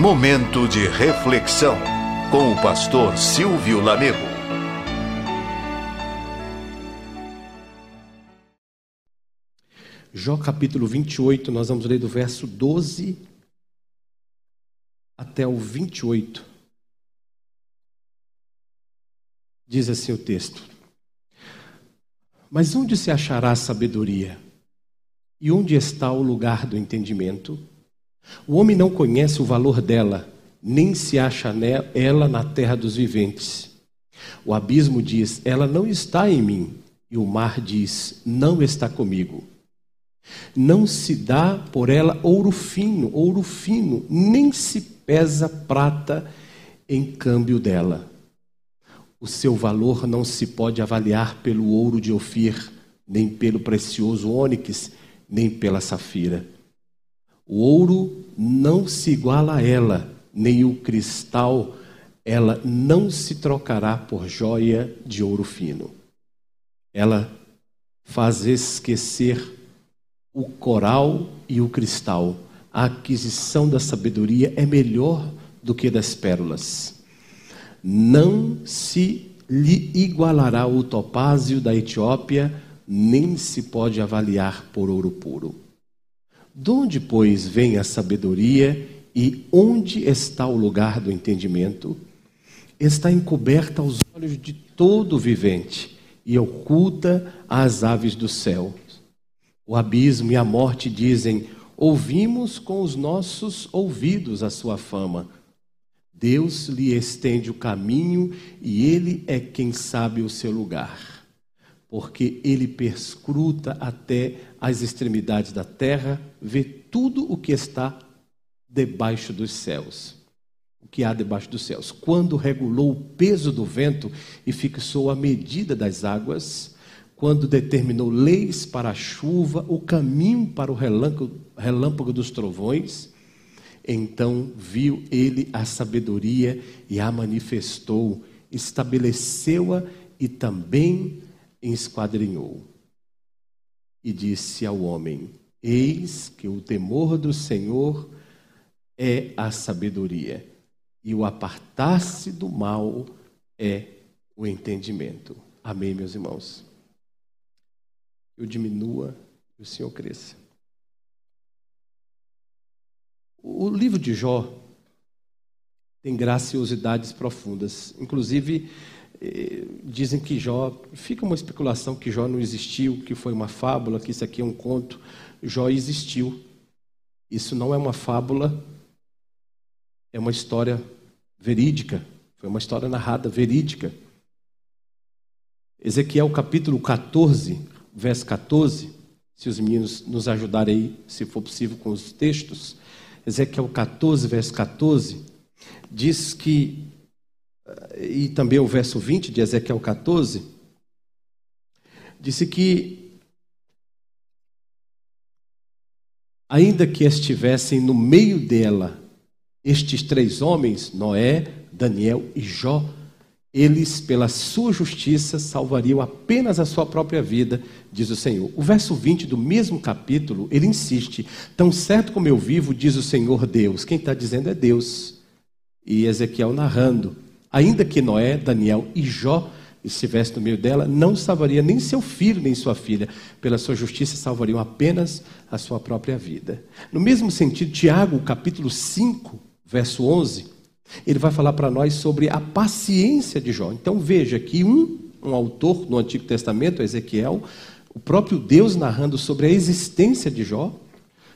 Momento de reflexão com o pastor Silvio Lamego. Jó capítulo 28, nós vamos ler do verso 12 até o 28. Diz assim o texto: Mas onde se achará sabedoria? E onde está o lugar do entendimento? O homem não conhece o valor dela, nem se acha ela na terra dos viventes. O abismo diz: Ela não está em mim. E o mar diz: Não está comigo. Não se dá por ela ouro fino, ouro fino, nem se pesa prata em câmbio dela. O seu valor não se pode avaliar pelo ouro de Ofir, nem pelo precioso ônix, nem pela safira. O ouro não se iguala a ela, nem o cristal, ela não se trocará por joia de ouro fino. Ela faz esquecer o coral e o cristal. A aquisição da sabedoria é melhor do que das pérolas. Não se lhe igualará o topázio da Etiópia, nem se pode avaliar por ouro puro. De onde, pois, vem a sabedoria e onde está o lugar do entendimento? Está encoberta aos olhos de todo vivente e oculta às aves do céu. O abismo e a morte dizem: Ouvimos com os nossos ouvidos a sua fama. Deus lhe estende o caminho e ele é quem sabe o seu lugar porque ele perscruta até as extremidades da terra, vê tudo o que está debaixo dos céus. O que há debaixo dos céus. Quando regulou o peso do vento e fixou a medida das águas, quando determinou leis para a chuva, o caminho para o relâmpago, relâmpago dos trovões, então viu ele a sabedoria e a manifestou, estabeleceu-a e também esquadrinhou e disse ao homem: Eis que o temor do Senhor é a sabedoria, e o apartar-se do mal é o entendimento. Amém, meus irmãos? Eu diminua e o Senhor cresça. O livro de Jó tem graciosidades profundas. Inclusive, dizem que Jó, fica uma especulação que Jó não existiu, que foi uma fábula, que isso aqui é um conto. Jó existiu. Isso não é uma fábula, é uma história verídica, foi uma história narrada verídica. Ezequiel capítulo 14, verso 14, se os meninos nos ajudarem aí, se for possível, com os textos. Ezequiel 14, verso 14, diz que e também o verso 20 de Ezequiel 14, disse que, ainda que estivessem no meio dela estes três homens, Noé, Daniel e Jó, eles, pela sua justiça, salvariam apenas a sua própria vida, diz o Senhor. O verso 20 do mesmo capítulo, ele insiste: Tão certo como eu vivo, diz o Senhor Deus. Quem está dizendo é Deus. E Ezequiel narrando Ainda que Noé, Daniel e Jó estivessem no meio dela, não salvaria nem seu filho nem sua filha. Pela sua justiça, salvariam apenas a sua própria vida. No mesmo sentido, Tiago, capítulo 5, verso 11, ele vai falar para nós sobre a paciência de Jó. Então veja que um, um autor no Antigo Testamento, Ezequiel, o próprio Deus narrando sobre a existência de Jó,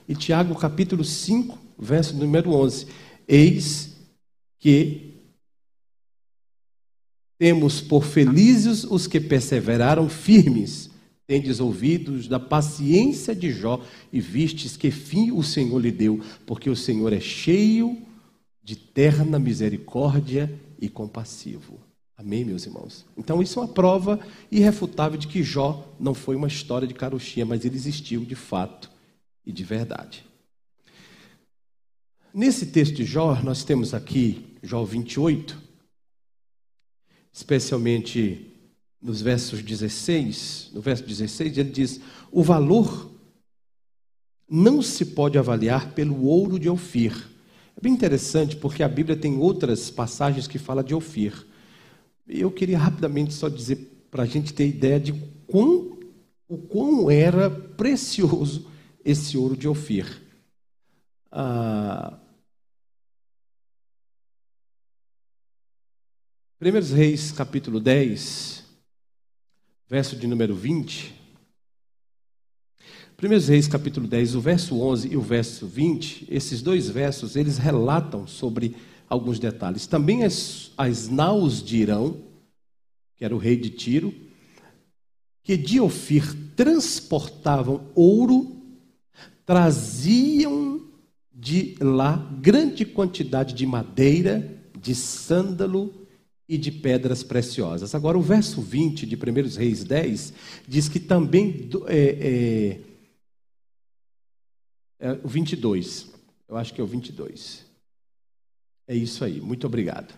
e Tiago, capítulo 5, verso número 11. Eis que temos por felizes os que perseveraram firmes. Tendes ouvidos da paciência de Jó e vistes que fim o Senhor lhe deu, porque o Senhor é cheio de terna misericórdia e compassivo. Amém, meus irmãos? Então, isso é uma prova irrefutável de que Jó não foi uma história de carochinha, mas ele existiu de fato e de verdade. Nesse texto de Jó, nós temos aqui, Jó 28, especialmente nos versos 16, no verso 16, ele diz: "O valor não se pode avaliar pelo ouro de Ofir". bem interessante porque a Bíblia tem outras passagens que fala de Ofir. Eu queria rapidamente só dizer para a gente ter ideia de quão, o quão era precioso esse ouro de Ofir. Ah, Primeiros Reis, capítulo 10, verso de número 20. Primeiros Reis, capítulo 10, o verso 11 e o verso 20, esses dois versos, eles relatam sobre alguns detalhes. Também as, as naus de Irão, que era o rei de Tiro, que de Ofir transportavam ouro, traziam de lá grande quantidade de madeira, de sândalo e de pedras preciosas. Agora, o verso 20 de 1 Reis 10 diz que também. É, é, é, o 22, eu acho que é o 22. É isso aí, muito obrigado.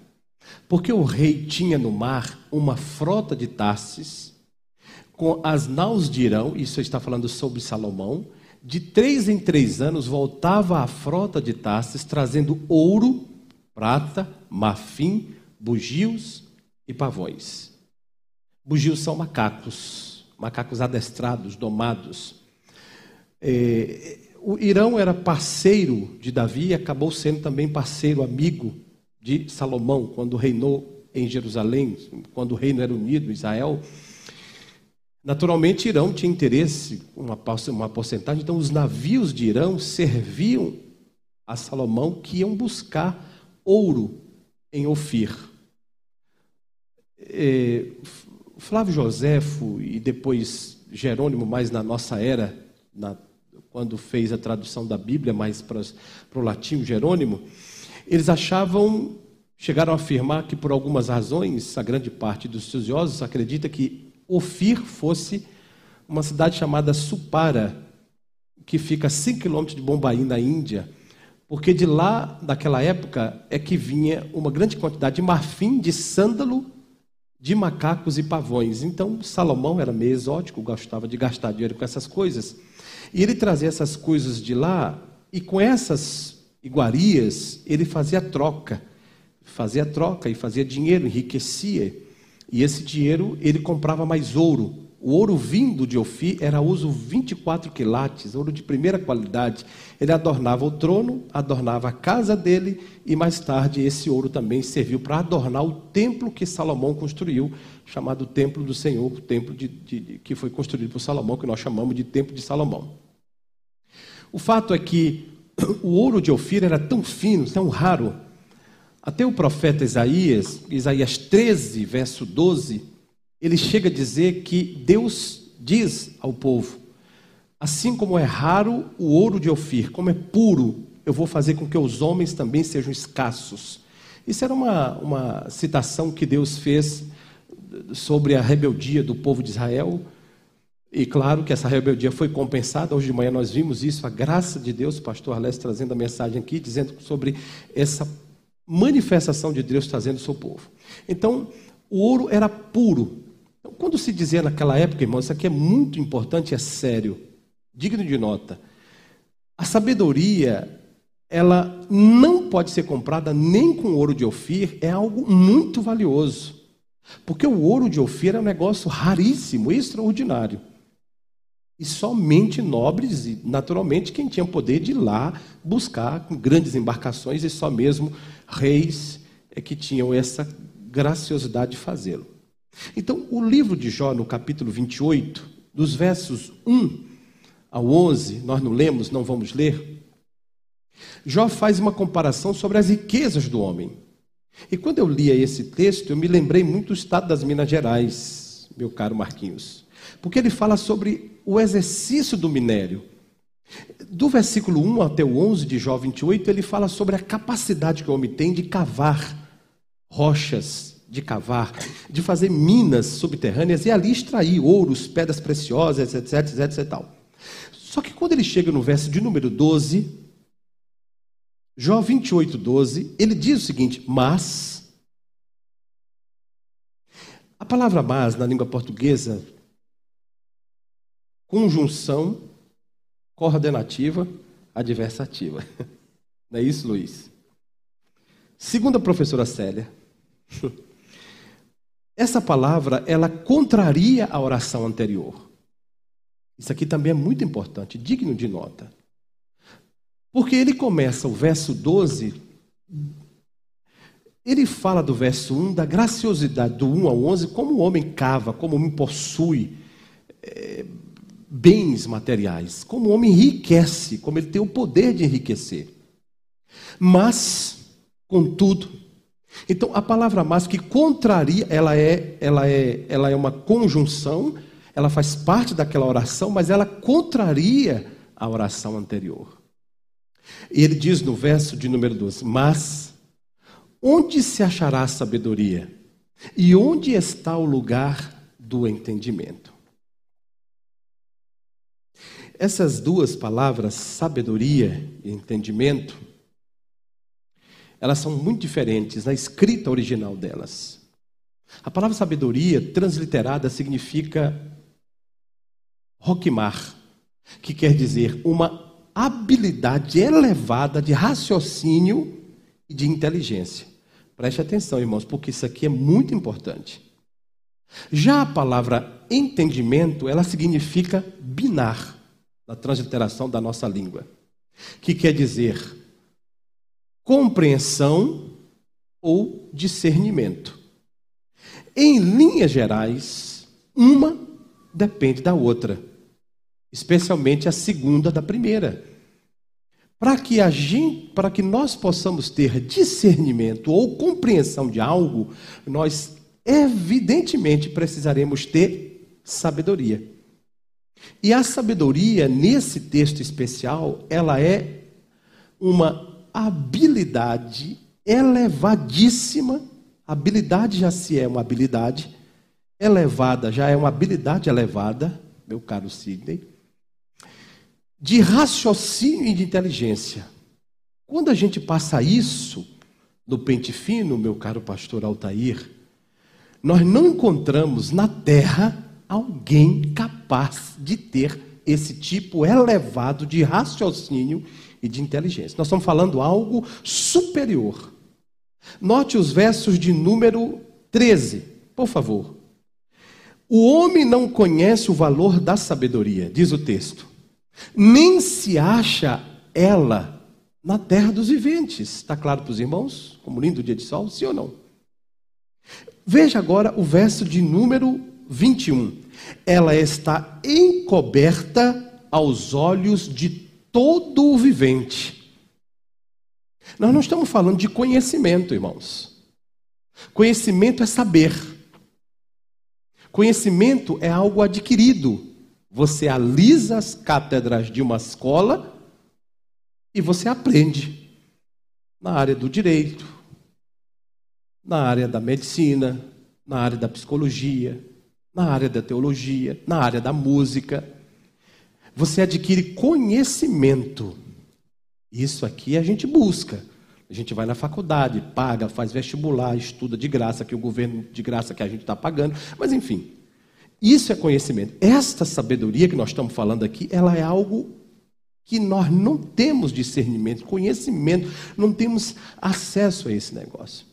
Porque o rei tinha no mar uma frota de Tarsis, com as naus de Irão, isso está falando sobre Salomão, de três em três anos voltava a frota de Tarsis trazendo ouro, prata, marfim, bugios e pavões. Bugios são macacos, macacos adestrados, domados. É, o Irão era parceiro de Davi e acabou sendo também parceiro, amigo de Salomão, quando reinou em Jerusalém, quando o reino era unido, Israel. Naturalmente, Irão tinha interesse, uma, uma porcentagem, então os navios de Irão serviam a Salomão que iam buscar ouro em Ofir. É, Flávio Joséfo e depois Jerônimo, mais na nossa era, na, quando fez a tradução da Bíblia mais para, o latim, Jerônimo, eles achavam, chegaram a afirmar que por algumas razões, a grande parte dos estudiosos acredita que Ofir fosse uma cidade chamada Supara, que fica a 5 quilômetros de Bombaim, na Índia, porque de lá, daquela época, é que vinha uma grande quantidade de marfim, de sândalo de macacos e pavões. Então, Salomão era meio exótico, gostava de gastar dinheiro com essas coisas. E ele trazia essas coisas de lá, e com essas iguarias, ele fazia troca. Fazia troca e fazia dinheiro, enriquecia. E esse dinheiro, ele comprava mais ouro. O ouro vindo de Ofir era uso 24 quilates, ouro de primeira qualidade. Ele adornava o trono, adornava a casa dele e mais tarde esse ouro também serviu para adornar o templo que Salomão construiu, chamado Templo do Senhor, o templo de, de, que foi construído por Salomão, que nós chamamos de Templo de Salomão. O fato é que o ouro de Ofir era tão fino, tão raro, até o profeta Isaías, Isaías 13, verso 12, ele chega a dizer que Deus diz ao povo: assim como é raro o ouro de Ofir, como é puro, eu vou fazer com que os homens também sejam escassos. Isso era uma, uma citação que Deus fez sobre a rebeldia do povo de Israel. E claro que essa rebeldia foi compensada. Hoje de manhã nós vimos isso, a graça de Deus, o pastor Alessio trazendo a mensagem aqui, dizendo sobre essa manifestação de Deus trazendo o seu povo. Então, o ouro era puro, então, quando se dizia naquela época, irmãos, isso aqui é muito importante, é sério, digno de nota. A sabedoria, ela não pode ser comprada nem com ouro de Ofir, é algo muito valioso. Porque o ouro de Ofir é um negócio raríssimo, extraordinário. E somente nobres, e naturalmente quem tinha poder de ir lá buscar com grandes embarcações, e só mesmo reis é que tinham essa graciosidade de fazê-lo. Então, o livro de Jó, no capítulo 28, dos versos 1 ao 11, nós não lemos, não vamos ler. Jó faz uma comparação sobre as riquezas do homem. E quando eu lia esse texto, eu me lembrei muito do estado das Minas Gerais, meu caro Marquinhos. Porque ele fala sobre o exercício do minério. Do versículo 1 até o 11 de Jó 28, ele fala sobre a capacidade que o homem tem de cavar rochas de cavar, de fazer minas subterrâneas e ali extrair ouros, pedras preciosas, etc, etc, etc tal. Só que quando ele chega no verso de número 12, Jó 28, 12, ele diz o seguinte: Mas. A palavra mas na língua portuguesa, conjunção coordenativa adversativa. Não é isso, Luiz? Segundo a professora Célia, essa palavra ela contraria a oração anterior. Isso aqui também é muito importante, digno de nota. Porque ele começa o verso 12, ele fala do verso 1 da graciosidade do 1 ao 11, como o homem cava, como o homem possui é, bens materiais, como o homem enriquece, como ele tem o poder de enriquecer. Mas, contudo, então a palavra mas que contraria, ela é, ela é, ela é uma conjunção, ela faz parte daquela oração, mas ela contraria a oração anterior. E ele diz no verso de número 12: Mas onde se achará a sabedoria? E onde está o lugar do entendimento? Essas duas palavras, sabedoria e entendimento, elas são muito diferentes na escrita original delas. A palavra sabedoria, transliterada, significa roquimar, que quer dizer uma habilidade elevada de raciocínio e de inteligência. Preste atenção, irmãos, porque isso aqui é muito importante. Já a palavra entendimento, ela significa binar, na transliteração da nossa língua, que quer dizer compreensão ou discernimento. Em linhas gerais, uma depende da outra, especialmente a segunda da primeira. Para que para que nós possamos ter discernimento ou compreensão de algo, nós evidentemente precisaremos ter sabedoria. E a sabedoria nesse texto especial, ela é uma habilidade elevadíssima. Habilidade já se é uma habilidade elevada, já é uma habilidade elevada, meu caro Sidney, de raciocínio e de inteligência. Quando a gente passa isso no pente fino, meu caro pastor Altair, nós não encontramos na terra alguém capaz de ter esse tipo elevado de raciocínio e de inteligência. Nós estamos falando algo superior. Note os versos de número 13, por favor. O homem não conhece o valor da sabedoria, diz o texto, nem se acha ela na terra dos viventes. Está claro para os irmãos? Como lindo dia de sol, sim ou não? Veja agora o verso de número 21. Ela está encoberta aos olhos de todo o vivente. Nós não estamos falando de conhecimento, irmãos. Conhecimento é saber. Conhecimento é algo adquirido. Você alisa as cátedras de uma escola e você aprende na área do direito, na área da medicina, na área da psicologia, na área da teologia, na área da música você adquire conhecimento. Isso aqui a gente busca. A gente vai na faculdade, paga, faz vestibular, estuda de graça, que o governo de graça que a gente está pagando. Mas enfim, isso é conhecimento. Esta sabedoria que nós estamos falando aqui, ela é algo que nós não temos discernimento, conhecimento, não temos acesso a esse negócio.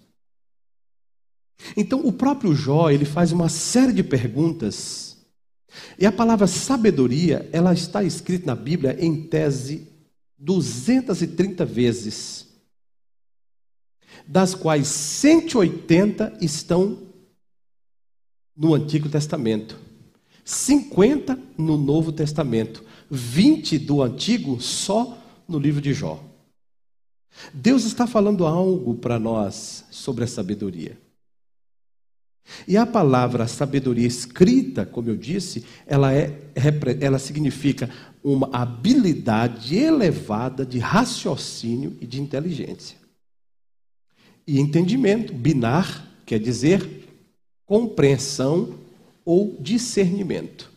Então, o próprio Jó, ele faz uma série de perguntas e a palavra sabedoria, ela está escrita na Bíblia em tese 230 vezes, das quais 180 estão no Antigo Testamento, 50 no Novo Testamento, 20 do Antigo só no livro de Jó. Deus está falando algo para nós sobre a sabedoria. E a palavra sabedoria escrita, como eu disse, ela, é, ela significa uma habilidade elevada de raciocínio e de inteligência. E entendimento, binar, quer dizer compreensão ou discernimento.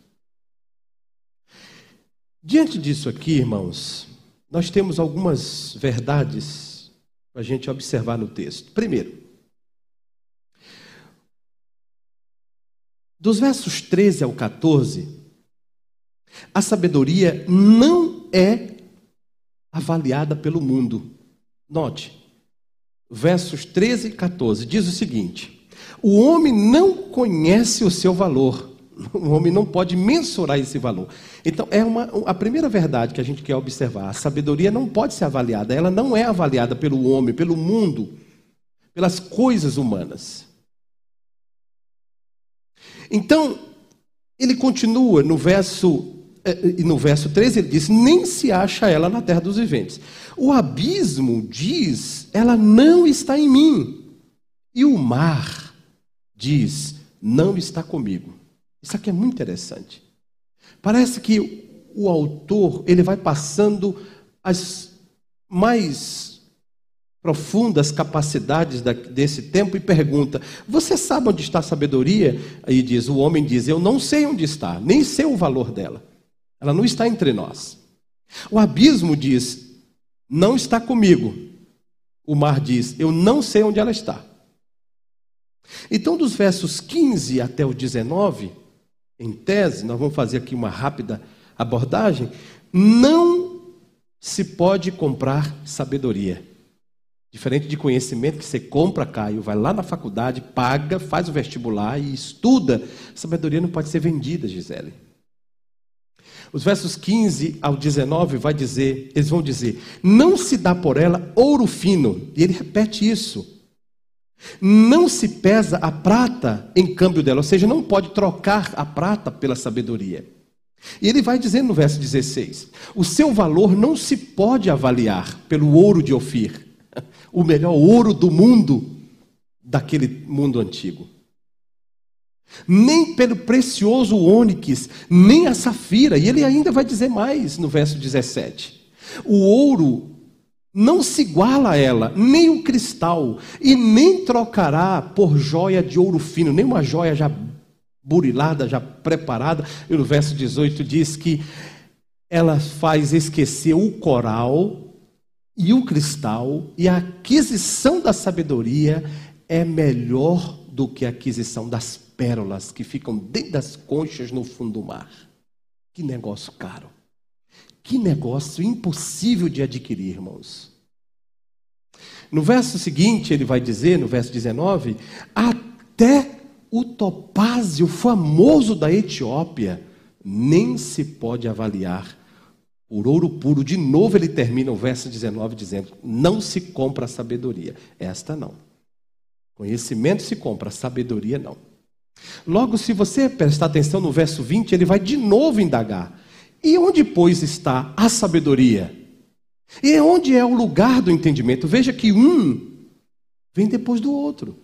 Diante disso aqui, irmãos, nós temos algumas verdades para a gente observar no texto. Primeiro, Dos versos 13 ao 14, a sabedoria não é avaliada pelo mundo. Note, versos 13 e 14, diz o seguinte: O homem não conhece o seu valor. O homem não pode mensurar esse valor. Então, é uma, a primeira verdade que a gente quer observar: a sabedoria não pode ser avaliada, ela não é avaliada pelo homem, pelo mundo, pelas coisas humanas. Então, ele continua no verso eh, no verso 13 ele diz: Nem se acha ela na terra dos viventes. O abismo diz: Ela não está em mim. E o mar diz: Não está comigo. Isso aqui é muito interessante. Parece que o autor ele vai passando as mais profundas capacidades desse tempo e pergunta: Você sabe onde está a sabedoria? Aí diz: O homem diz: Eu não sei onde está, nem sei o valor dela. Ela não está entre nós. O abismo diz: Não está comigo. O mar diz: Eu não sei onde ela está. Então, dos versos 15 até o 19, em tese, nós vamos fazer aqui uma rápida abordagem. Não se pode comprar sabedoria. Diferente de conhecimento que você compra, Caio, vai lá na faculdade, paga, faz o vestibular e estuda. Sabedoria não pode ser vendida, Gisele. Os versos 15 ao 19 vai dizer, eles vão dizer: "Não se dá por ela ouro fino". E ele repete isso. Não se pesa a prata em câmbio dela, ou seja, não pode trocar a prata pela sabedoria. E ele vai dizer no verso 16: O seu valor não se pode avaliar pelo ouro de Ofir, o melhor ouro do mundo, daquele mundo antigo nem pelo precioso ônix, nem a safira. E ele ainda vai dizer mais no verso 17: o ouro não se iguala a ela, nem o cristal, e nem trocará por joia de ouro fino, nem uma joia já burilada, já preparada. E no verso 18 diz que ela faz esquecer o coral e o cristal, e a aquisição da sabedoria é melhor do que a aquisição das pérolas que ficam dentro das conchas no fundo do mar. Que negócio caro. Que negócio impossível de adquirir, irmãos. No verso seguinte, ele vai dizer, no verso 19: Até o topázio famoso da Etiópia nem se pode avaliar por ouro puro. De novo, ele termina o verso 19 dizendo: Não se compra sabedoria. Esta não. Conhecimento se compra, sabedoria não. Logo, se você prestar atenção no verso 20, ele vai de novo indagar: E onde, pois, está a sabedoria? E onde é o lugar do entendimento? Veja que um vem depois do outro.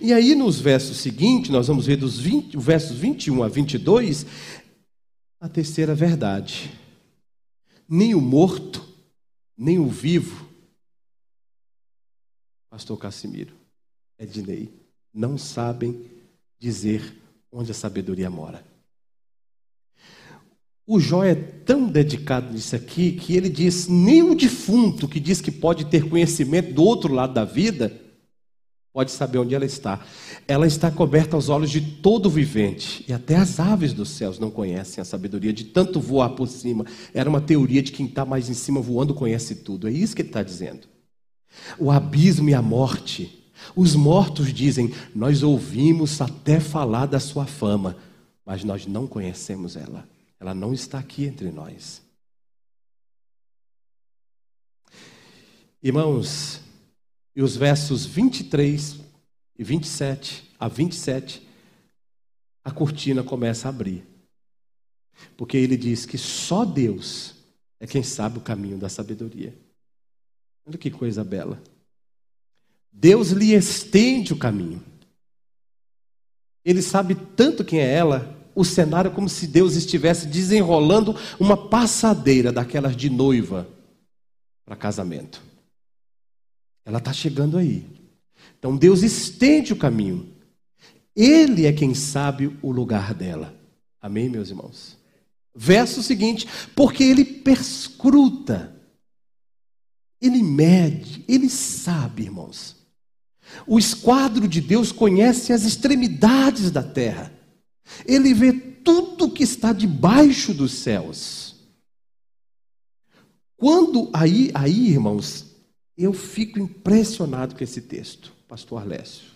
E aí, nos versos seguintes, nós vamos ver dos 20, versos 21 a 22, a terceira verdade. Nem o morto, nem o vivo, Pastor Cassimiro, Ednei, não sabem dizer onde a sabedoria mora. O Jó é tão dedicado nisso aqui que ele diz: nem o defunto que diz que pode ter conhecimento do outro lado da vida pode saber onde ela está. Ela está coberta aos olhos de todo vivente, e até as aves dos céus não conhecem a sabedoria de tanto voar por cima. Era uma teoria de quem está mais em cima voando conhece tudo. É isso que ele está dizendo. O abismo e a morte os mortos dizem: Nós ouvimos até falar da sua fama, mas nós não conhecemos ela. Ela não está aqui entre nós. Irmãos, e os versos 23 e 27 a 27, a cortina começa a abrir. Porque ele diz que só Deus é quem sabe o caminho da sabedoria. Olha que coisa bela. Deus lhe estende o caminho. Ele sabe tanto quem é ela, o cenário como se Deus estivesse desenrolando uma passadeira daquelas de noiva para casamento. Ela está chegando aí. Então Deus estende o caminho. Ele é quem sabe o lugar dela. Amém, meus irmãos? Verso seguinte: porque ele perscruta, ele mede, ele sabe, irmãos. O esquadro de Deus conhece as extremidades da terra. Ele vê tudo que está debaixo dos céus. Quando aí, aí, irmãos, eu fico impressionado com esse texto, pastor Alessio.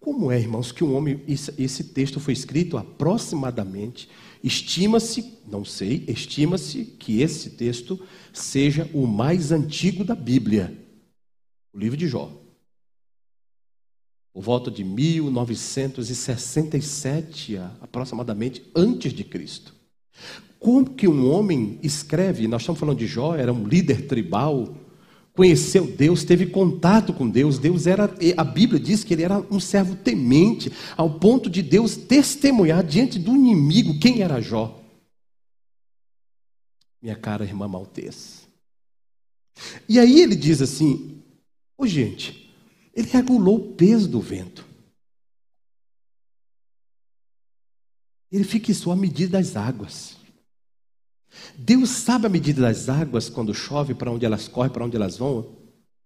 Como é, irmãos, que um homem, esse texto foi escrito aproximadamente, estima-se, não sei, estima-se que esse texto seja o mais antigo da Bíblia, o livro de Jó. Por volta de 1967, aproximadamente, antes de Cristo. Como que um homem escreve, nós estamos falando de Jó, era um líder tribal, conheceu Deus, teve contato com Deus. Deus era, a Bíblia diz que ele era um servo temente, ao ponto de Deus testemunhar diante do inimigo quem era Jó. Minha cara irmã Maltês. E aí ele diz assim: Ô oh, gente, ele regulou o peso do vento. Ele fixou a medida das águas. Deus sabe a medida das águas quando chove, para onde elas correm, para onde elas vão,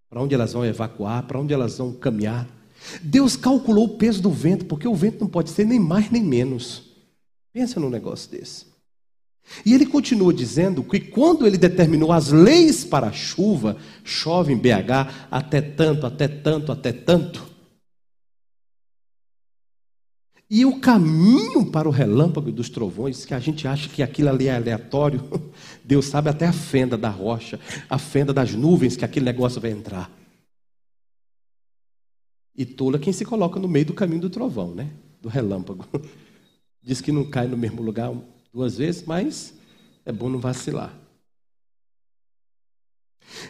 para onde elas vão evacuar, para onde elas vão caminhar. Deus calculou o peso do vento, porque o vento não pode ser nem mais nem menos. Pensa num negócio desse. E ele continua dizendo que quando ele determinou as leis para a chuva, chove em BH até tanto, até tanto, até tanto. E o caminho para o relâmpago dos trovões, que a gente acha que aquilo ali é aleatório, Deus sabe até a fenda da rocha, a fenda das nuvens que aquele negócio vai entrar. E tola quem se coloca no meio do caminho do trovão, né? Do relâmpago. Diz que não cai no mesmo lugar duas vezes, mas é bom não vacilar.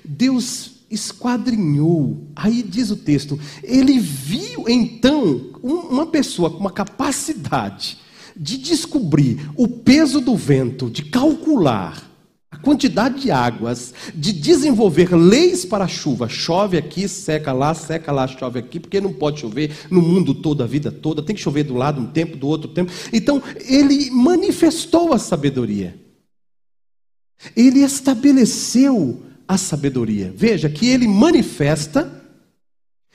Deus esquadrinhou. Aí diz o texto: ele viu então uma pessoa com uma capacidade de descobrir o peso do vento, de calcular a quantidade de águas, de desenvolver leis para a chuva. Chove aqui, seca lá, seca lá, chove aqui, porque não pode chover no mundo todo, a vida toda, tem que chover do lado um tempo, do outro tempo. Então, ele manifestou a sabedoria. Ele estabeleceu a sabedoria. Veja que ele manifesta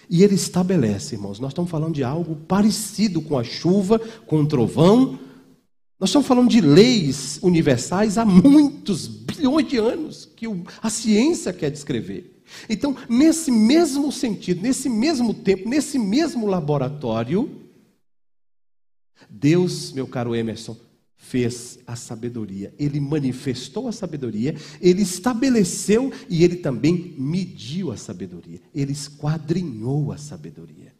e ele estabelece, irmãos. Nós estamos falando de algo parecido com a chuva, com o trovão. Nós estamos falando de leis universais há muitos bilhões de anos que a ciência quer descrever. Então, nesse mesmo sentido, nesse mesmo tempo, nesse mesmo laboratório, Deus, meu caro Emerson, fez a sabedoria, ele manifestou a sabedoria, ele estabeleceu e ele também mediu a sabedoria, ele esquadrinhou a sabedoria.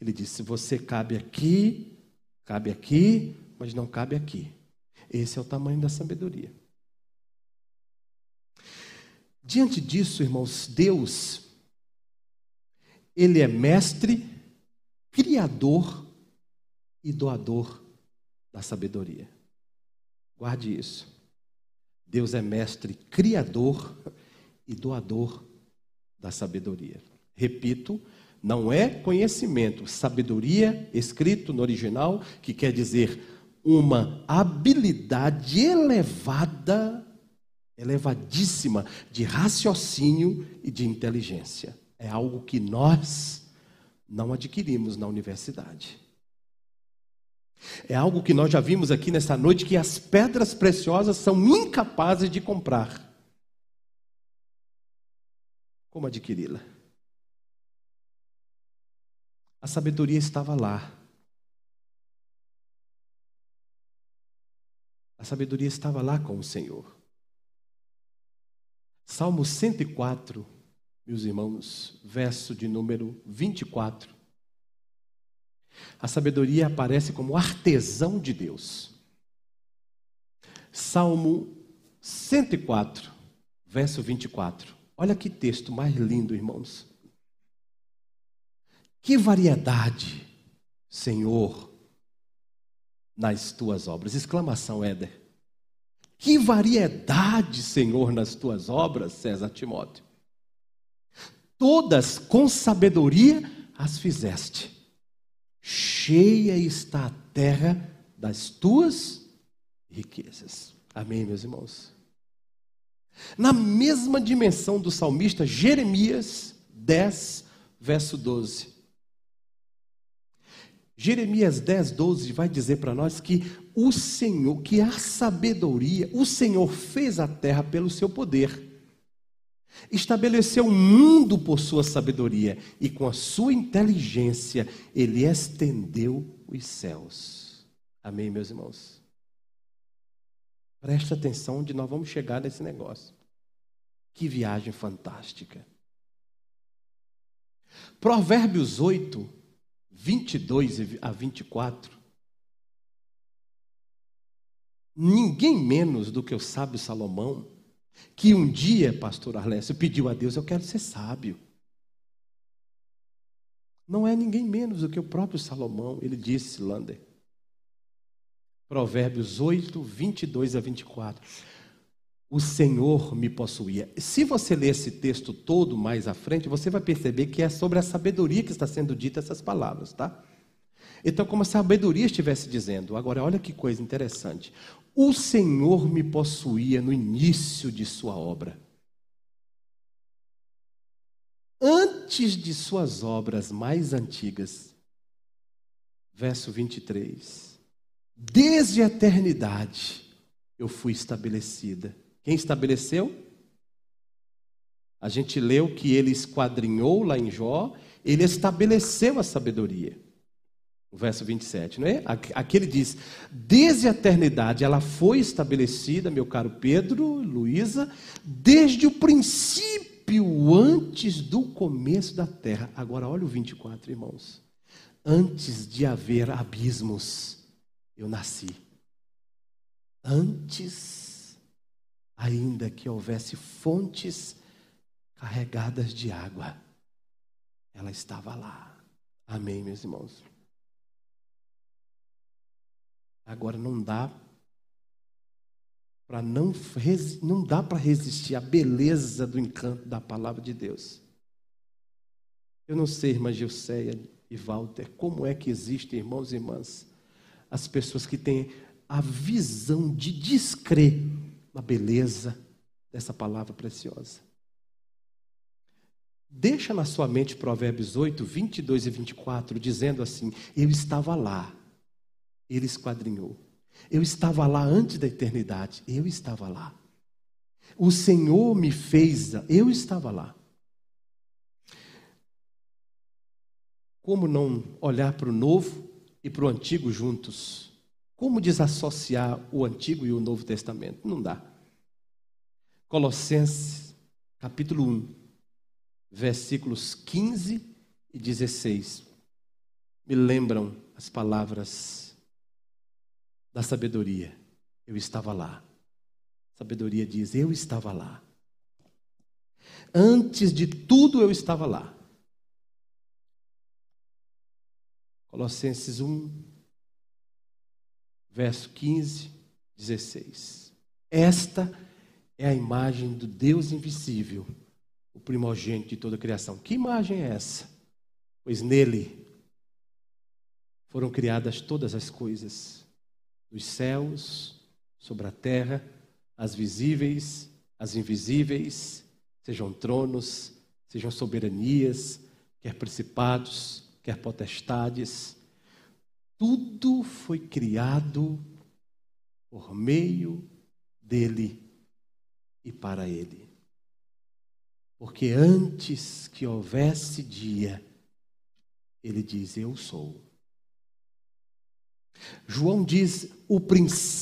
Ele disse: Você cabe aqui, cabe aqui, mas não cabe aqui. Esse é o tamanho da sabedoria. Diante disso, irmãos, Deus, Ele é mestre, criador e doador da sabedoria. Guarde isso. Deus é mestre criador e doador da sabedoria. Repito, não é conhecimento, sabedoria, escrito no original, que quer dizer uma habilidade elevada, elevadíssima de raciocínio e de inteligência. É algo que nós não adquirimos na universidade. É algo que nós já vimos aqui nessa noite que as pedras preciosas são incapazes de comprar. Como adquiri-la? A sabedoria estava lá. A sabedoria estava lá com o Senhor. Salmo 104, meus irmãos, verso de número 24. A sabedoria aparece como artesão de Deus. Salmo 104, verso 24. Olha que texto mais lindo, irmãos. Que variedade, Senhor, nas tuas obras. Exclamação, Éder. Que variedade, Senhor, nas tuas obras, César Timóteo. Todas com sabedoria as fizeste cheia está a terra das tuas riquezas. Amém, meus irmãos? Na mesma dimensão do salmista Jeremias 10, verso 12. Jeremias 10, 12 vai dizer para nós que o Senhor, que a sabedoria, o Senhor fez a terra pelo seu poder. Estabeleceu o mundo por sua sabedoria e com a sua inteligência ele estendeu os céus. Amém, meus irmãos? Presta atenção onde nós vamos chegar nesse negócio. Que viagem fantástica. Provérbios 8, 22 a 24. Ninguém menos do que o sábio Salomão, que um dia, pastor Arlécio, pediu a Deus: Eu quero ser sábio. Não é ninguém menos do que o próprio Salomão, ele disse, Lander. Provérbios 8, 22 a 24 o Senhor me possuía. Se você ler esse texto todo mais à frente, você vai perceber que é sobre a sabedoria que está sendo dita essas palavras, tá? Então, como a sabedoria estivesse dizendo, agora olha que coisa interessante. O Senhor me possuía no início de sua obra. Antes de suas obras mais antigas. Verso 23. Desde a eternidade eu fui estabelecida quem estabeleceu? A gente leu que ele esquadrinhou lá em Jó, ele estabeleceu a sabedoria. O verso 27, não é? Aqui ele diz: desde a eternidade ela foi estabelecida, meu caro Pedro, Luísa, desde o princípio, antes do começo da terra. Agora olha o 24, irmãos. Antes de haver abismos, eu nasci. Antes ainda que houvesse fontes carregadas de água, ela estava lá. Amém, meus irmãos? Agora não dá para não, não dá para resistir à beleza do encanto da palavra de Deus. Eu não sei, irmã Gilceia e Walter, como é que existem, irmãos e irmãs, as pessoas que têm a visão de descrer na beleza dessa palavra preciosa. Deixa na sua mente Provérbios 8, 22 e 24, dizendo assim: Eu estava lá, ele esquadrinhou. Eu estava lá antes da eternidade, eu estava lá. O Senhor me fez, eu estava lá. Como não olhar para o novo e para o antigo juntos? Como desassociar o Antigo e o Novo Testamento? Não dá. Colossenses, capítulo 1, versículos 15 e 16, me lembram as palavras da sabedoria. Eu estava lá. Sabedoria diz: Eu estava lá. Antes de tudo, eu estava lá. Colossenses 1, verso 15, 16. Esta é a imagem do Deus invisível, o primogênito de toda a criação. Que imagem é essa? Pois nele foram criadas todas as coisas, dos céus, sobre a terra, as visíveis, as invisíveis, sejam tronos, sejam soberanias, quer principados, quer potestades, tudo foi criado por meio dele e para ele. Porque antes que houvesse dia, ele diz: Eu sou. João diz: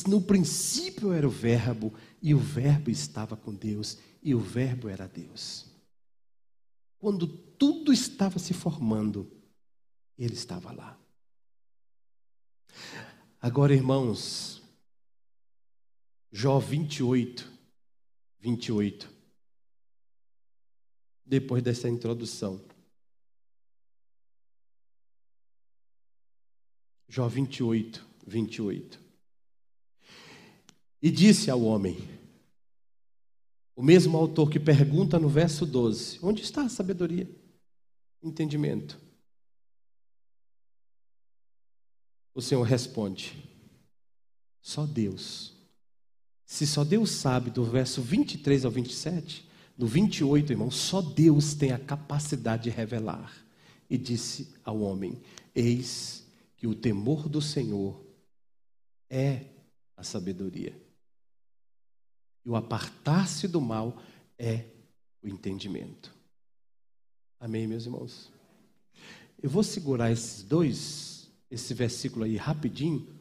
no princípio era o Verbo, e o Verbo estava com Deus, e o Verbo era Deus. Quando tudo estava se formando, ele estava lá. Agora, irmãos, Jó 28, 28. Depois dessa introdução. Jó 28, 28. E disse ao homem, o mesmo autor que pergunta no verso 12: Onde está a sabedoria? Entendimento. O Senhor responde: Só Deus. Se só Deus sabe, do verso 23 ao 27, do 28, irmão, só Deus tem a capacidade de revelar. E disse ao homem: Eis que o temor do Senhor é a sabedoria. E o apartar-se do mal é o entendimento. Amém, meus irmãos? Eu vou segurar esses dois, esse versículo aí rapidinho,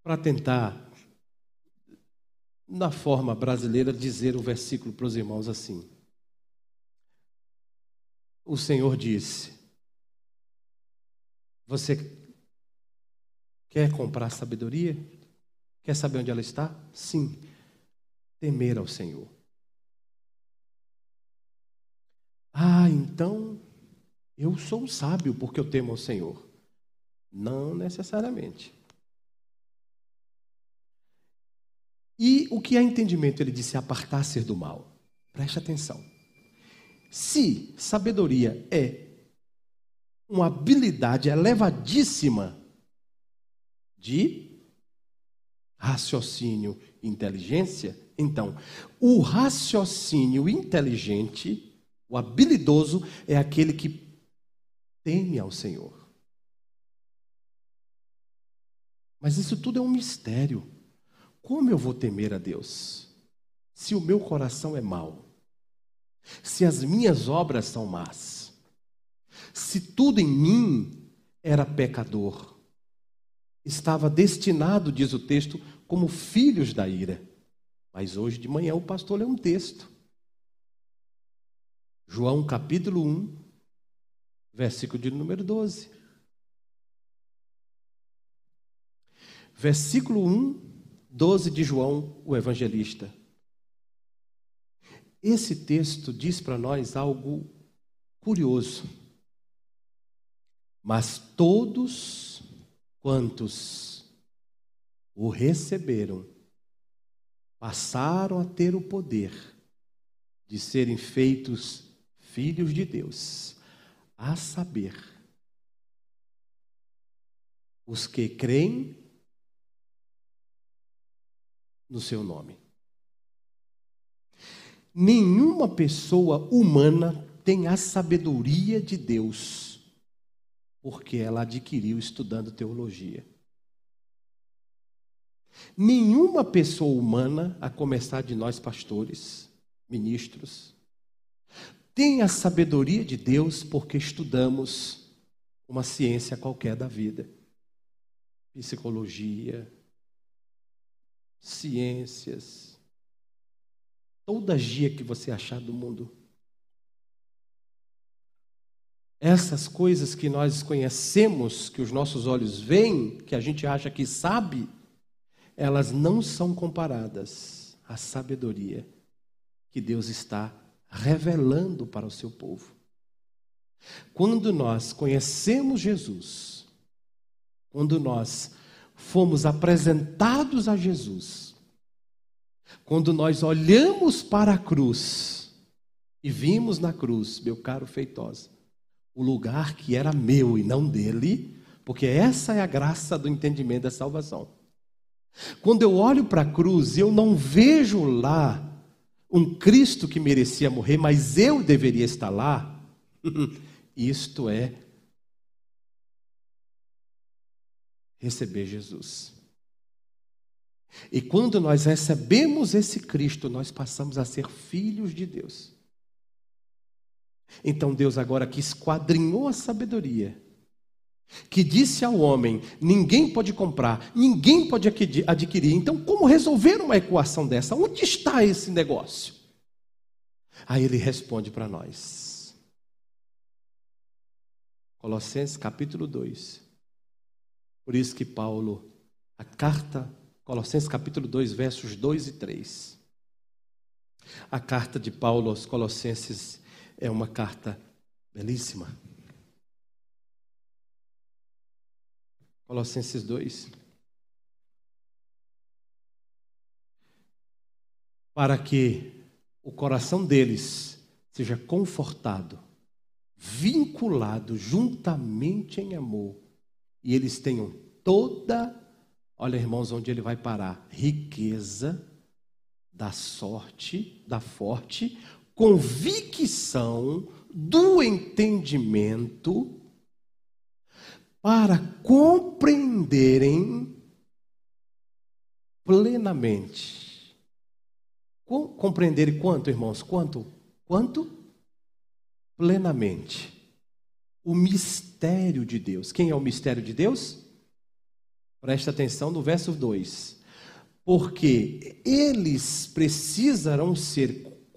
para tentar, na forma brasileira, dizer o versículo para os irmãos assim. O Senhor disse: Você quer comprar sabedoria? Quer saber onde ela está? Sim. Temer ao Senhor. Ah, então eu sou sábio porque eu temo ao Senhor. Não necessariamente. E o que é entendimento? Ele disse apartar-se do mal. Preste atenção. Se sabedoria é uma habilidade elevadíssima de raciocínio inteligência, então, o raciocínio inteligente, o habilidoso, é aquele que teme ao Senhor. Mas isso tudo é um mistério. Como eu vou temer a Deus? Se o meu coração é mau, se as minhas obras são más, se tudo em mim era pecador, estava destinado, diz o texto, como filhos da ira. Mas hoje de manhã o pastor lê um texto. João capítulo 1, versículo de número 12. Versículo 1, 12 de João, o evangelista. Esse texto diz para nós algo curioso. Mas todos quantos o receberam passaram a ter o poder de serem feitos filhos de Deus, a saber, os que creem no seu nome. Nenhuma pessoa humana tem a sabedoria de Deus, porque ela adquiriu estudando teologia. Nenhuma pessoa humana, a começar de nós pastores, ministros, tem a sabedoria de Deus porque estudamos uma ciência qualquer da vida. Psicologia, ciências, toda gia que você achar do mundo. Essas coisas que nós conhecemos, que os nossos olhos veem, que a gente acha que sabe, elas não são comparadas à sabedoria que Deus está revelando para o seu povo. Quando nós conhecemos Jesus, quando nós fomos apresentados a Jesus, quando nós olhamos para a cruz e vimos na cruz, meu caro Feitosa, o lugar que era meu e não dele, porque essa é a graça do entendimento da salvação. Quando eu olho para a cruz, eu não vejo lá um Cristo que merecia morrer, mas eu deveria estar lá. Isto é receber Jesus. E quando nós recebemos esse Cristo, nós passamos a ser filhos de Deus. Então Deus agora que esquadrinhou a sabedoria, que disse ao homem: ninguém pode comprar, ninguém pode adquirir. Então, como resolver uma equação dessa? Onde está esse negócio? Aí ele responde para nós. Colossenses capítulo 2. Por isso que Paulo, a carta, Colossenses capítulo 2, versos 2 e 3. A carta de Paulo aos Colossenses é uma carta belíssima Colossenses 2. Para que o coração deles seja confortado, vinculado juntamente em amor, e eles tenham toda, olha irmãos, onde ele vai parar, riqueza da sorte, da forte convicção do entendimento para compreenderem plenamente compreender quanto, irmãos? Quanto? Quanto? Plenamente. O mistério de Deus. Quem é o mistério de Deus? Presta atenção no verso 2. Porque eles precisarão ser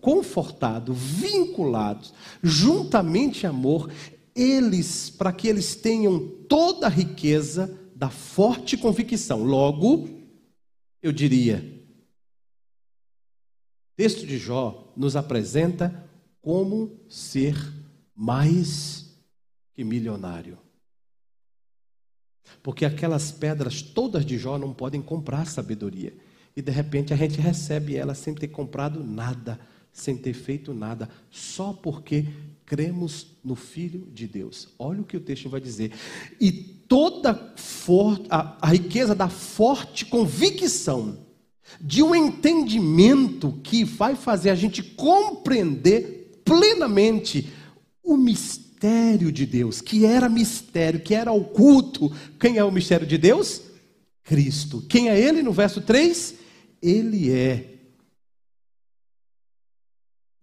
confortados, vinculados, juntamente amor, eles, para que eles tenham toda a riqueza da forte convicção. Logo, eu diria, o texto de Jó nos apresenta como ser mais que milionário. Porque aquelas pedras todas de Jó não podem comprar sabedoria. E de repente a gente recebe ela sem ter comprado nada, sem ter feito nada, só porque cremos no Filho de Deus. Olha o que o texto vai dizer. E toda for, a, a riqueza da forte convicção, de um entendimento que vai fazer a gente compreender plenamente o mistério de Deus, que era mistério, que era oculto. Quem é o mistério de Deus? Cristo. Quem é ele no verso 3? Ele é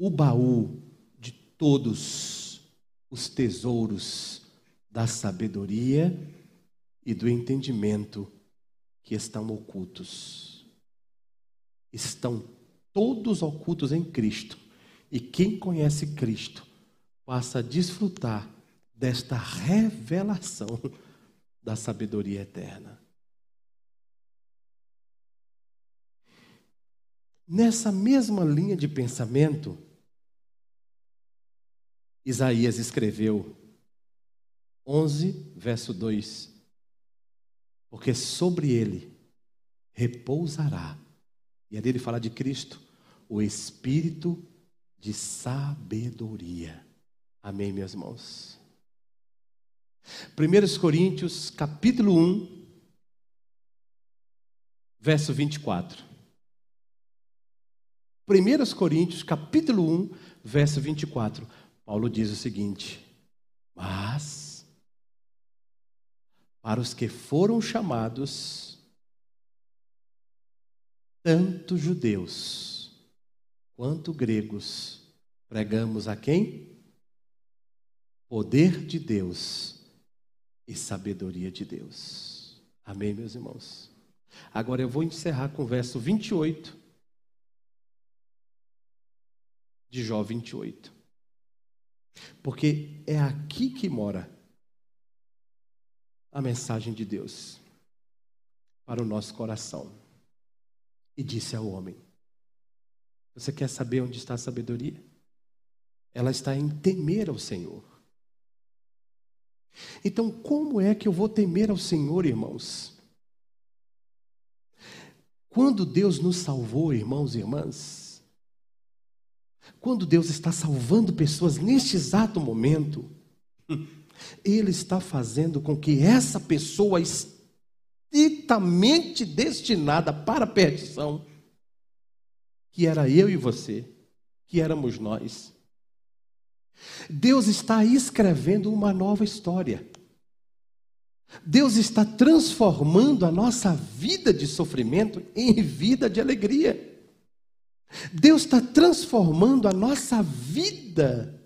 o baú todos os tesouros da sabedoria e do entendimento que estão ocultos. Estão todos ocultos em Cristo. E quem conhece Cristo passa a desfrutar desta revelação da sabedoria eterna. Nessa mesma linha de pensamento, Isaías escreveu 11, verso 2: Porque sobre ele repousará, e ali ele fala de Cristo, o espírito de sabedoria. Amém, meus irmãos. 1 Coríntios, capítulo 1, verso 24. 1 Coríntios, capítulo 1, verso 24. Paulo diz o seguinte: Mas, para os que foram chamados, tanto judeus quanto gregos, pregamos a quem? Poder de Deus e sabedoria de Deus. Amém, meus irmãos? Agora eu vou encerrar com o verso 28 de Jó 28. Porque é aqui que mora a mensagem de Deus para o nosso coração. E disse ao homem: Você quer saber onde está a sabedoria? Ela está em temer ao Senhor. Então, como é que eu vou temer ao Senhor, irmãos? Quando Deus nos salvou, irmãos e irmãs, quando Deus está salvando pessoas neste exato momento, Ele está fazendo com que essa pessoa estritamente destinada para a perdição, que era eu e você, que éramos nós, Deus está escrevendo uma nova história. Deus está transformando a nossa vida de sofrimento em vida de alegria. Deus está transformando a nossa vida.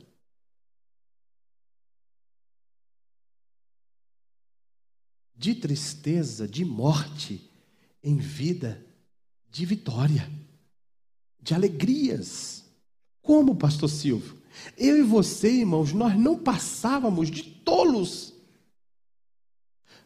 De tristeza, de morte, em vida de vitória, de alegrias. Como, Pastor Silvio? Eu e você, irmãos, nós não passávamos de tolos.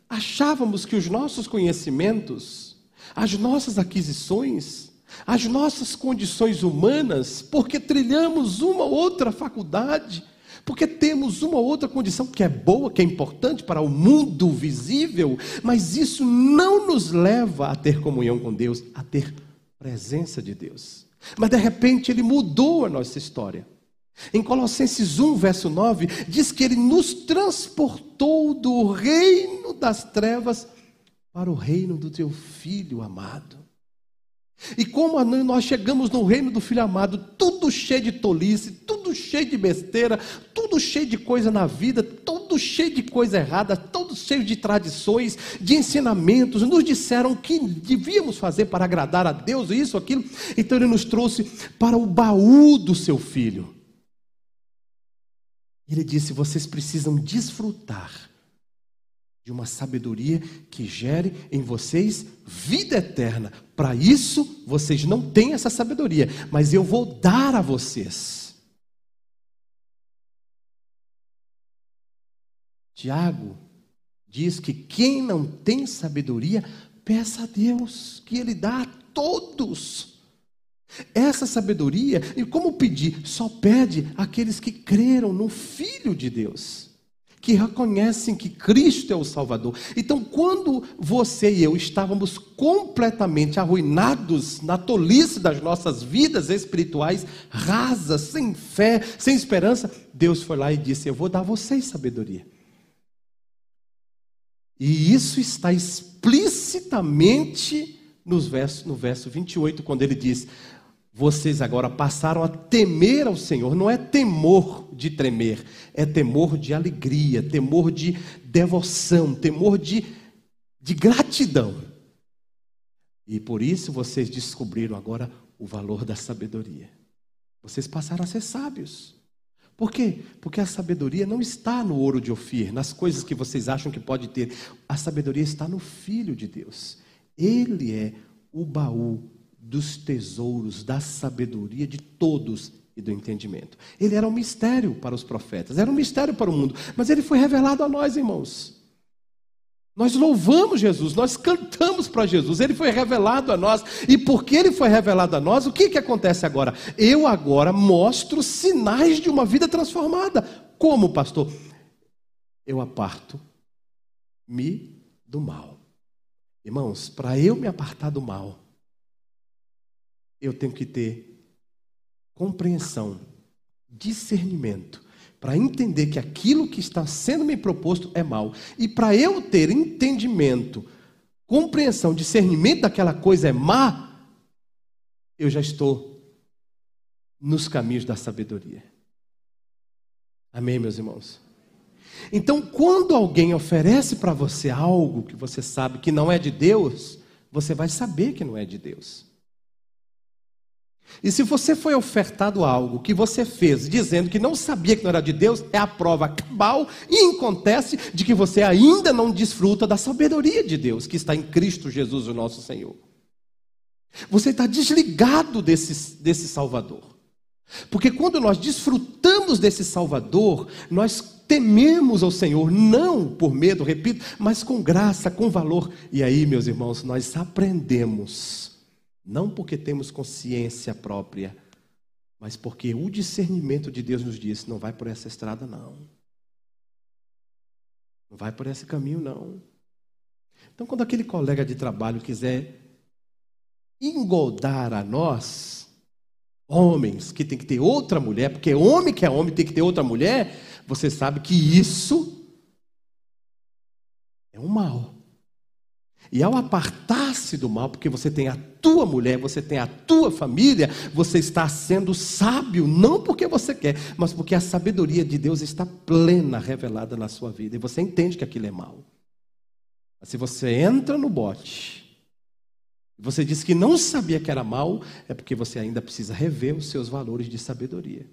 Achávamos que os nossos conhecimentos, as nossas aquisições, as nossas condições humanas, porque trilhamos uma outra faculdade, porque temos uma outra condição que é boa, que é importante para o mundo visível, mas isso não nos leva a ter comunhão com Deus, a ter presença de Deus. Mas de repente ele mudou a nossa história. Em Colossenses 1, verso 9, diz que ele nos transportou do reino das trevas para o reino do teu filho amado. E como nós chegamos no reino do Filho amado, tudo cheio de tolice, tudo cheio de besteira, tudo cheio de coisa na vida, tudo cheio de coisa errada, todo cheio de tradições, de ensinamentos, nos disseram que devíamos fazer para agradar a Deus, isso, aquilo. Então ele nos trouxe para o baú do seu filho. Ele disse: vocês precisam desfrutar de uma sabedoria que gere em vocês vida eterna. Para isso, vocês não têm essa sabedoria, mas eu vou dar a vocês. Tiago diz que quem não tem sabedoria, peça a Deus, que Ele dá a todos. Essa sabedoria, e como pedir? Só pede aqueles que creram no Filho de Deus que reconhecem que Cristo é o Salvador. Então, quando você e eu estávamos completamente arruinados na tolice das nossas vidas espirituais, rasas, sem fé, sem esperança, Deus foi lá e disse: Eu vou dar a vocês sabedoria. E isso está explicitamente nos versos, no verso 28, quando ele diz: vocês agora passaram a temer ao Senhor. Não é temor de tremer, é temor de alegria, temor de devoção, temor de, de gratidão. E por isso vocês descobriram agora o valor da sabedoria. Vocês passaram a ser sábios. Por quê? Porque a sabedoria não está no ouro de Ofir, nas coisas que vocês acham que pode ter. A sabedoria está no Filho de Deus. Ele é o baú dos tesouros, da sabedoria de todos e do entendimento. Ele era um mistério para os profetas, era um mistério para o mundo, mas ele foi revelado a nós, irmãos. Nós louvamos Jesus, nós cantamos para Jesus, ele foi revelado a nós, e porque ele foi revelado a nós, o que, que acontece agora? Eu agora mostro sinais de uma vida transformada. Como, pastor? Eu aparto-me do mal. Irmãos, para eu me apartar do mal, eu tenho que ter compreensão, discernimento, para entender que aquilo que está sendo me proposto é mal. E para eu ter entendimento, compreensão, discernimento daquela coisa é má, eu já estou nos caminhos da sabedoria. Amém, meus irmãos? Então, quando alguém oferece para você algo que você sabe que não é de Deus, você vai saber que não é de Deus. E se você foi ofertado algo que você fez dizendo que não sabia que não era de Deus, é a prova cabal e acontece de que você ainda não desfruta da sabedoria de Deus que está em Cristo Jesus, o nosso Senhor. Você está desligado desse, desse Salvador. Porque quando nós desfrutamos desse Salvador, nós tememos ao Senhor, não por medo, repito, mas com graça, com valor. E aí, meus irmãos, nós aprendemos não porque temos consciência própria, mas porque o discernimento de Deus nos diz: não vai por essa estrada, não. Não vai por esse caminho, não. Então, quando aquele colega de trabalho quiser engoldar a nós, homens que tem que ter outra mulher, porque homem que é homem tem que ter outra mulher, você sabe que isso é um mal. E ao apartar-se do mal, porque você tem a tua mulher, você tem a tua família, você está sendo sábio, não porque você quer, mas porque a sabedoria de Deus está plena, revelada na sua vida. E você entende que aquilo é mal. Mas se você entra no bote, você diz que não sabia que era mal, é porque você ainda precisa rever os seus valores de sabedoria.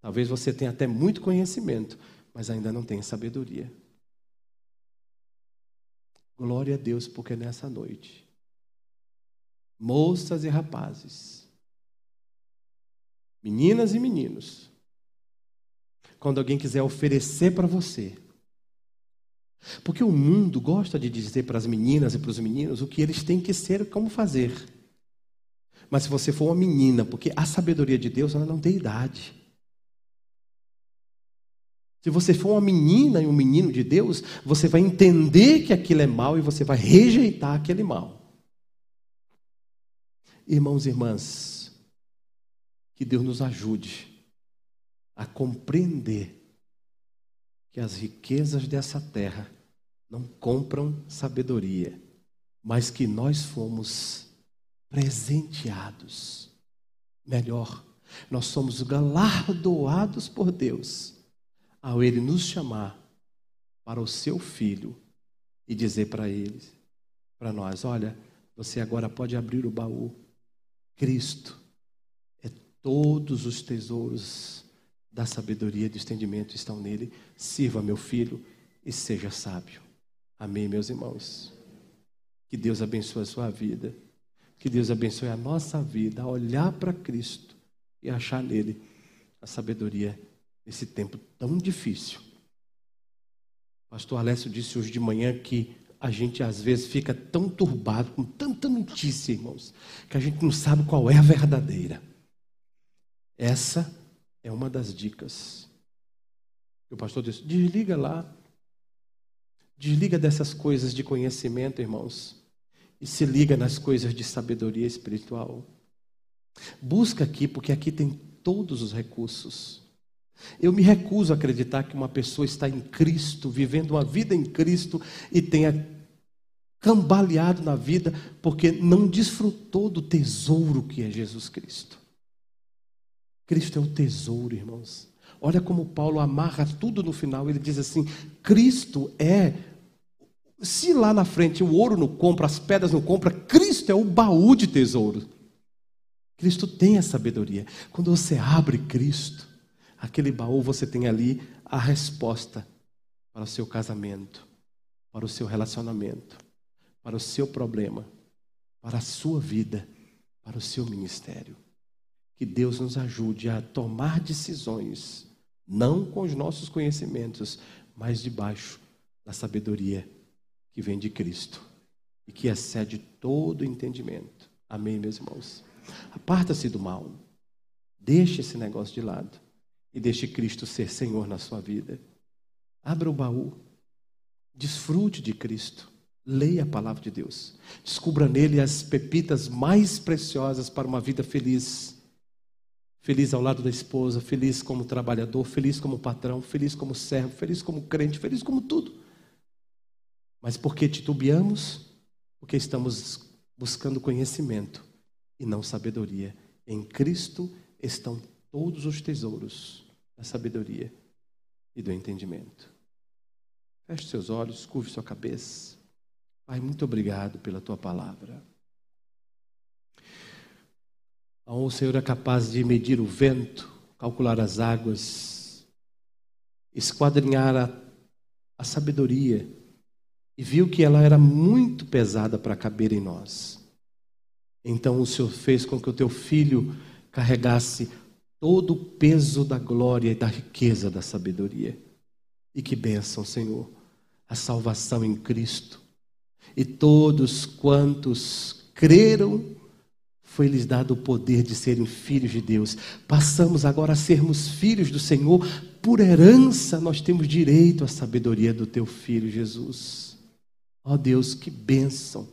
Talvez você tenha até muito conhecimento, mas ainda não tem sabedoria. Glória a Deus, porque nessa noite, moças e rapazes, meninas e meninos, quando alguém quiser oferecer para você, porque o mundo gosta de dizer para as meninas e para os meninos o que eles têm que ser e como fazer. Mas se você for uma menina, porque a sabedoria de Deus ela não tem idade. Se você for uma menina e um menino de Deus, você vai entender que aquilo é mal e você vai rejeitar aquele mal. Irmãos e irmãs, que Deus nos ajude a compreender que as riquezas dessa terra não compram sabedoria, mas que nós fomos presenteados. Melhor, nós somos galardoados por Deus ao Ele nos chamar para o seu filho e dizer para eles, para nós: olha, você agora pode abrir o baú. Cristo é todos os tesouros da sabedoria e do entendimento estão nele. Sirva, meu filho, e seja sábio. Amém, meus irmãos. Que Deus abençoe a sua vida. Que Deus abençoe a nossa vida, a olhar para Cristo e achar nele a sabedoria nesse tempo tão difícil. Pastor Alessio disse hoje de manhã que a gente às vezes fica tão turbado com tanta notícia, irmãos, que a gente não sabe qual é a verdadeira. Essa é uma das dicas. O pastor disse: desliga lá, desliga dessas coisas de conhecimento, irmãos, e se liga nas coisas de sabedoria espiritual. Busca aqui, porque aqui tem todos os recursos. Eu me recuso a acreditar que uma pessoa está em Cristo, vivendo uma vida em Cristo e tenha cambaleado na vida porque não desfrutou do tesouro que é Jesus Cristo. Cristo é o tesouro, irmãos. Olha como Paulo amarra tudo no final. Ele diz assim: Cristo é. Se lá na frente o ouro não compra, as pedras não compra, Cristo é o baú de tesouro. Cristo tem a sabedoria. Quando você abre Cristo, aquele baú você tem ali a resposta para o seu casamento, para o seu relacionamento, para o seu problema, para a sua vida, para o seu ministério. Que Deus nos ajude a tomar decisões, não com os nossos conhecimentos, mas debaixo da sabedoria que vem de Cristo e que excede todo entendimento. Amém, meus irmãos? Aparta-se do mal. Deixe esse negócio de lado e deixe Cristo ser Senhor na sua vida. Abra o baú. Desfrute de Cristo. Leia a palavra de Deus. Descubra nele as pepitas mais preciosas para uma vida feliz. Feliz ao lado da esposa, feliz como trabalhador, feliz como patrão, feliz como servo, feliz como crente, feliz como tudo. Mas porque titubeamos? Porque estamos buscando conhecimento e não sabedoria. Em Cristo estão todos os tesouros da sabedoria e do entendimento. Feche seus olhos, curve sua cabeça. Pai, muito obrigado pela tua palavra. O Senhor é capaz de medir o vento, calcular as águas, esquadrinhar a, a sabedoria, e viu que ela era muito pesada para caber em nós. Então o Senhor fez com que o teu filho carregasse todo o peso da glória e da riqueza da sabedoria. E que bênção, Senhor, a salvação em Cristo. E todos quantos creram, foi-lhes dado o poder de serem filhos de Deus. Passamos agora a sermos filhos do Senhor. Por herança, nós temos direito à sabedoria do teu filho Jesus. Ó oh Deus, que bênção.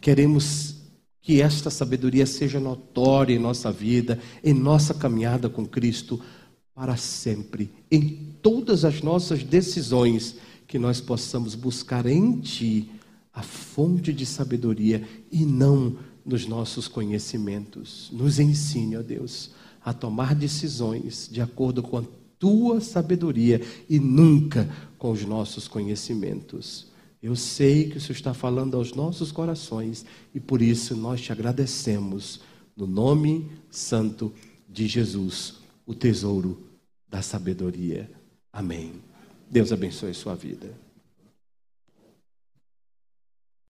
Queremos que esta sabedoria seja notória em nossa vida, em nossa caminhada com Cristo para sempre, em todas as nossas decisões, que nós possamos buscar em Ti a fonte de sabedoria e não nos nossos conhecimentos. Nos ensine, ó Deus, a tomar decisões de acordo com a Tua sabedoria e nunca com os nossos conhecimentos. Eu sei que o Senhor está falando aos nossos corações e por isso nós te agradecemos no nome santo de Jesus, o tesouro da sabedoria. Amém. Deus abençoe a sua vida.